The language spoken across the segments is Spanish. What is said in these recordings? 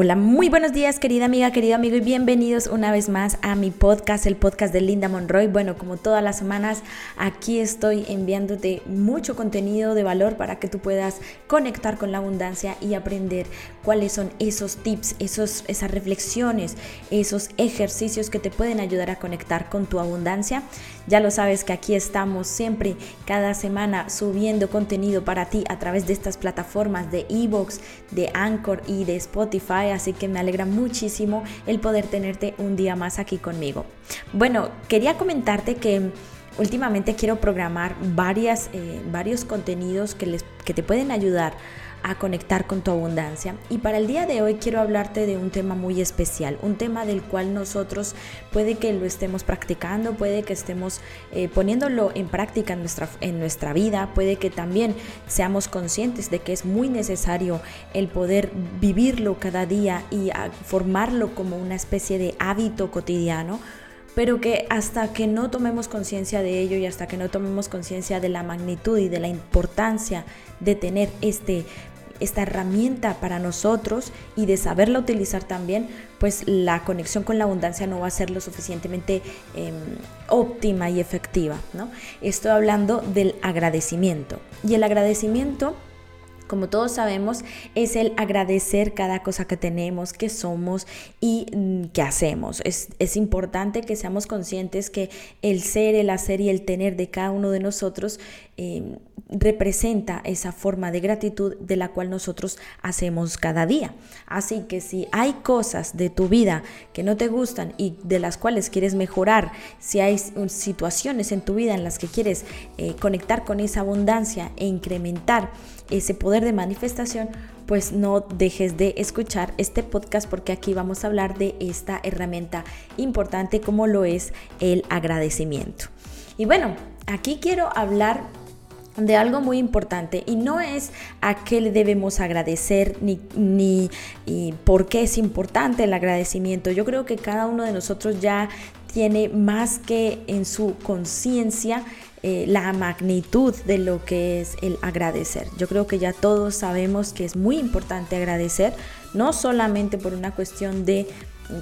Hola, muy buenos días querida amiga, querido amigo y bienvenidos una vez más a mi podcast, el podcast de Linda Monroy. Bueno, como todas las semanas, aquí estoy enviándote mucho contenido de valor para que tú puedas conectar con la abundancia y aprender cuáles son esos tips, esos, esas reflexiones, esos ejercicios que te pueden ayudar a conectar con tu abundancia. Ya lo sabes que aquí estamos siempre, cada semana, subiendo contenido para ti a través de estas plataformas de Evox, de Anchor y de Spotify así que me alegra muchísimo el poder tenerte un día más aquí conmigo. Bueno, quería comentarte que últimamente quiero programar eh, varios contenidos que, les, que te pueden ayudar a conectar con tu abundancia. Y para el día de hoy quiero hablarte de un tema muy especial, un tema del cual nosotros puede que lo estemos practicando, puede que estemos eh, poniéndolo en práctica en nuestra, en nuestra vida, puede que también seamos conscientes de que es muy necesario el poder vivirlo cada día y formarlo como una especie de hábito cotidiano pero que hasta que no tomemos conciencia de ello y hasta que no tomemos conciencia de la magnitud y de la importancia de tener este esta herramienta para nosotros y de saberla utilizar también, pues la conexión con la abundancia no va a ser lo suficientemente em, óptima y efectiva. ¿no? Estoy hablando del agradecimiento. Y el agradecimiento como todos sabemos, es el agradecer cada cosa que tenemos, que somos y mm, que hacemos. Es, importante que seamos conscientes que el ser, el hacer y el tener de cada uno de nosotros em, representa esa forma de gratitud de la cual nosotros hacemos cada día. Así que si hay cosas de tu vida que no te gustan y de las cuales quieres mejorar, si hay situaciones en tu vida en las que quieres eh, conectar con esa abundancia e incrementar ese poder de manifestación, pues no dejes de escuchar este podcast porque aquí vamos a hablar de esta herramienta importante como lo es el agradecimiento. Y bueno, aquí quiero hablar de algo muy importante y no es a qué le debemos agradecer ni, ni por qué es importante el agradecimiento. Yo creo que cada uno de nosotros ya tiene más que en su conciencia eh, la magnitud de lo que es el agradecer. Yo creo que ya todos sabemos que es muy importante agradecer, no solamente por una cuestión de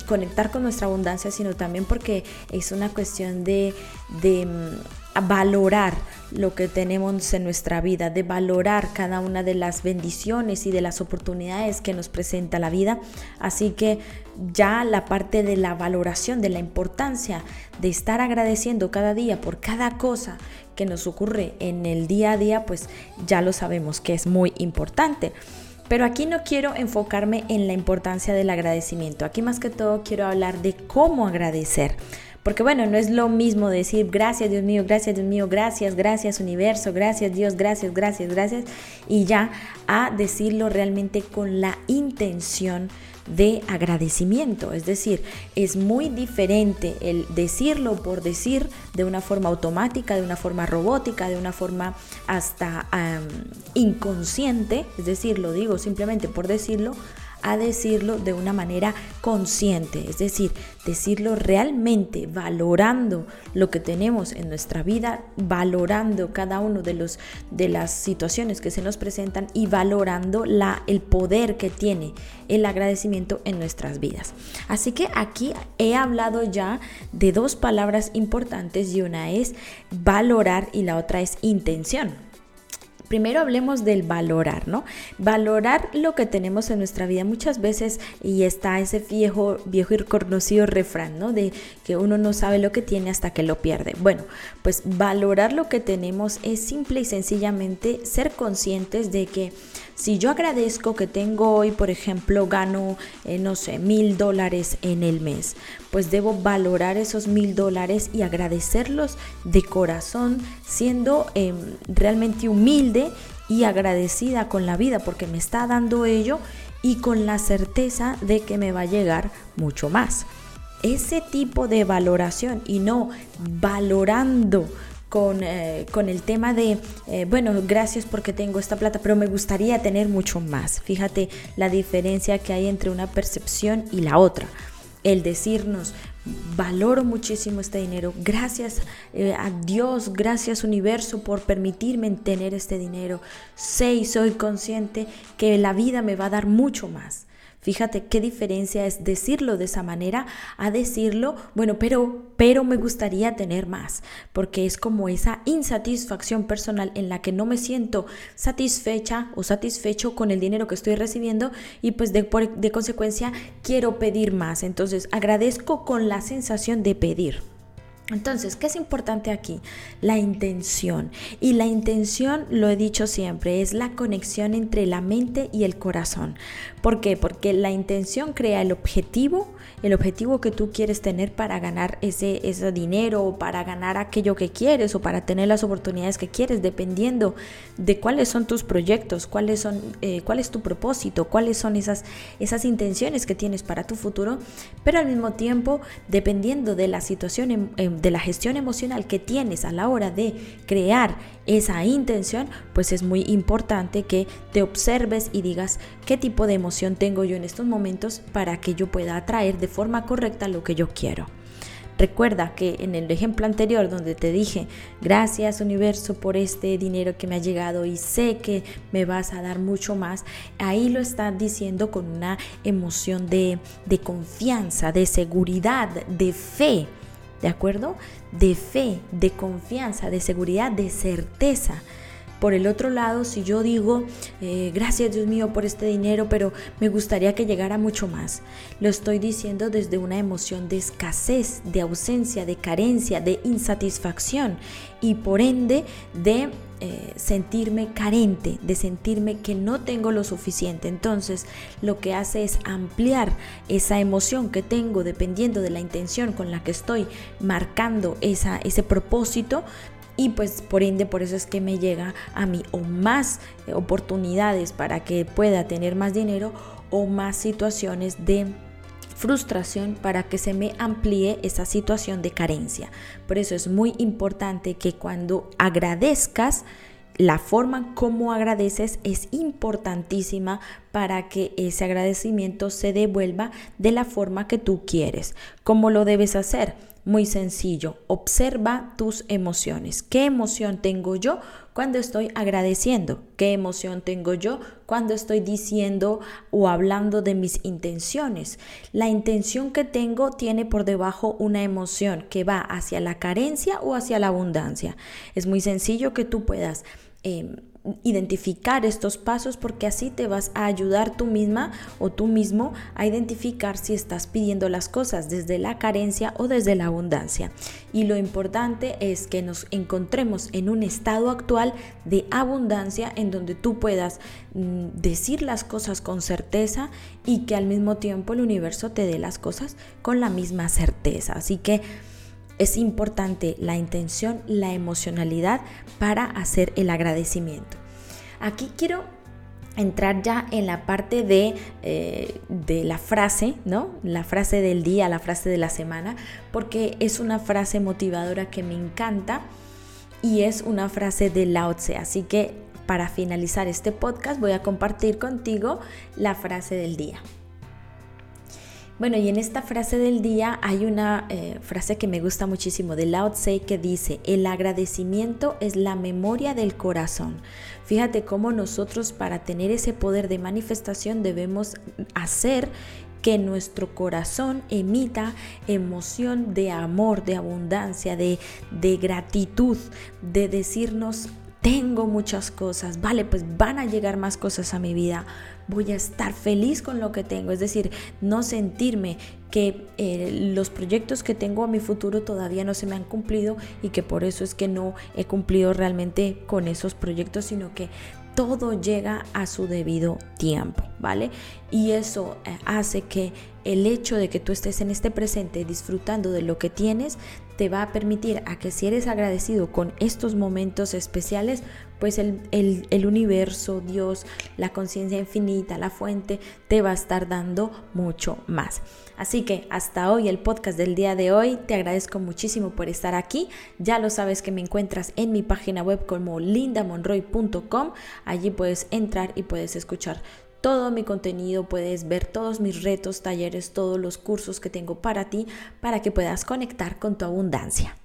conectar con nuestra abundancia, sino también porque es una cuestión de, valorar lo que tenemos en nuestra vida, de valorar cada una de las bendiciones y de las oportunidades que nos presenta la vida. Así que ya la parte de la valoración, de la importancia de estar agradeciendo cada día por cada cosa que nos ocurre en el día a día, pues ya lo sabemos que es muy importante. Pero aquí no quiero enfocarme en la importancia del agradecimiento. Aquí más que todo quiero hablar de cómo agradecer. Porque bueno, no es lo mismo decir gracias Dios mío, gracias Dios mío, gracias, gracias universo, gracias Dios, gracias, gracias, gracias. Y ya a decirlo realmente con la intención de agradecimiento. Es decir, es muy diferente el decirlo por decir de una forma automática, de una forma robótica, de una forma hasta inconsciente. Es decir, lo digo simplemente por decirlo a decirlo de una manera consciente, es decir, decirlo realmente valorando lo que tenemos en nuestra vida, valorando cada uno de los de las situaciones que se nos presentan y valorando la el poder que tiene el agradecimiento en nuestras vidas. Así que aquí he hablado ya de dos palabras importantes y una es valorar y la otra es intención. Primero hablemos del valorar, ¿no? Valorar lo que tenemos en nuestra vida muchas veces y está ese viejo, viejo y conocido refrán, ¿no? De que uno no sabe lo que tiene hasta que lo pierde. Bueno, pues valorar lo que tenemos es simple y sencillamente ser conscientes de que si yo agradezco que tengo hoy, por ejemplo, gano, eh, no sé, mil dólares en el mes, pues debo valorar esos mil dólares y agradecerlos de corazón, siendo em, realmente humilde y agradecida con la vida porque me está dando ello y con la certeza de que me va a llegar mucho más. Ese tipo de valoración y no valorando eh, con, el tema de, eh, bueno, gracias porque tengo esta plata, pero me gustaría tener mucho más. Fíjate la diferencia que hay entre una percepción y la otra. El decirnos, valoro muchísimo este dinero, gracias eh, a Dios, gracias universo por permitirme tener este dinero. Sé y soy consciente que la vida me va a dar mucho más. Fíjate qué diferencia es decirlo de esa manera a decirlo, bueno, pero, pero me gustaría tener más, porque es como esa insatisfacción personal en la que no me siento satisfecha o satisfecho con el dinero que estoy recibiendo y pues de, de consecuencia quiero pedir más. Entonces agradezco con la sensación de pedir. Entonces, ¿qué es importante aquí? La intención. Y la intención, lo he dicho siempre, es la conexión entre la mente y el corazón. ¿Por qué? Porque la intención crea el objetivo, el objetivo que tú quieres tener para ganar ese, ese dinero o para ganar aquello que quieres o para tener las oportunidades que quieres, dependiendo de cuáles son tus proyectos, cuáles son, eh, cuál es tu propósito, cuáles son esas, esas intenciones que tienes para tu futuro, pero al mismo tiempo, dependiendo de la situación em, em, de la gestión emocional que tienes a la hora de crear esa intención, pues es muy importante que te observes y digas qué tipo de emoción tengo yo en estos momentos para que yo pueda atraer de forma correcta lo que yo quiero. Recuerda que en el ejemplo anterior donde te dije, gracias universo por este dinero que me ha llegado y sé que me vas a dar mucho más, ahí lo estás diciendo con una emoción de, de confianza, de seguridad, de fe. ¿de acuerdo? De fe, de confianza, de seguridad, de certeza. Por el otro lado, si yo digo, eh, gracias Dios mío por este dinero, pero me gustaría que llegara mucho más, lo estoy diciendo desde una emoción de escasez, de ausencia, de carencia, de insatisfacción y por ende de eh, sentirme carente, de sentirme que no tengo lo suficiente. Entonces lo que hace es ampliar esa emoción que tengo dependiendo de la intención con la que estoy marcando esa, ese propósito y pues por ende por eso es que me llega a mí o más eh, oportunidades para que pueda tener más dinero o más situaciones de frustración para que se me amplíe esa situación de carencia. Por eso es muy importante que cuando agradezcas, la forma como agradeces es importantísima para que ese agradecimiento se devuelva de la forma que tú quieres. ¿Cómo lo debes hacer? Muy sencillo, observa tus emociones. ¿Qué emoción tengo yo cuando estoy agradeciendo? ¿Qué emoción tengo yo cuando estoy diciendo o hablando de mis intenciones? La intención que tengo tiene por debajo una emoción que va hacia la carencia o hacia la abundancia. Es muy sencillo que tú puedas Em, identificar estos pasos porque así te vas a ayudar tú misma o tú mismo a identificar si estás pidiendo las cosas desde la carencia o desde la abundancia. Y lo importante es que nos encontremos en un estado actual de abundancia en donde tú puedas mm, decir las cosas con certeza y que al mismo tiempo el universo te dé las cosas con la misma certeza. Así que es importante la intención, la emocionalidad para hacer el agradecimiento. Aquí quiero entrar ya en la parte de, eh, de, la frase, ¿no? La frase del día, la frase de la semana, porque es una frase motivadora que me encanta y es una frase de Lao Tse. Así que para finalizar este podcast voy a compartir contigo la frase del día. Bueno, y en esta frase del día hay una eh, frase que me gusta muchísimo de Lao Tse que dice, el agradecimiento es la memoria del corazón. Fíjate cómo nosotros para tener ese poder de manifestación debemos hacer que nuestro corazón emita emoción de amor, de abundancia, de, de gratitud, de decirnos tengo muchas cosas, vale, pues van a llegar más cosas a mi vida, voy a estar feliz con lo que tengo, es decir, no sentirme que eh, los proyectos que tengo a mi futuro todavía no se me han cumplido y que por eso es que no he cumplido realmente con esos proyectos, sino que todo llega a su debido tiempo, ¿vale? Y eso eh, hace que el hecho de que tú estés en este presente disfrutando de lo que tienes te va a permitir a que si eres agradecido con estos momentos especiales, pues el, el universo, Dios, la conciencia infinita, la fuente, te va a estar dando mucho más. Así que hasta hoy el podcast del día de hoy, te agradezco muchísimo por estar aquí. Ya lo sabes que me encuentras en mi página web como lindamonroy.com. Allí puedes entrar y puedes escuchar todo mi contenido, puedes ver todos mis retos, talleres, todos los cursos que tengo para ti, para que puedas conectar con tu abundancia.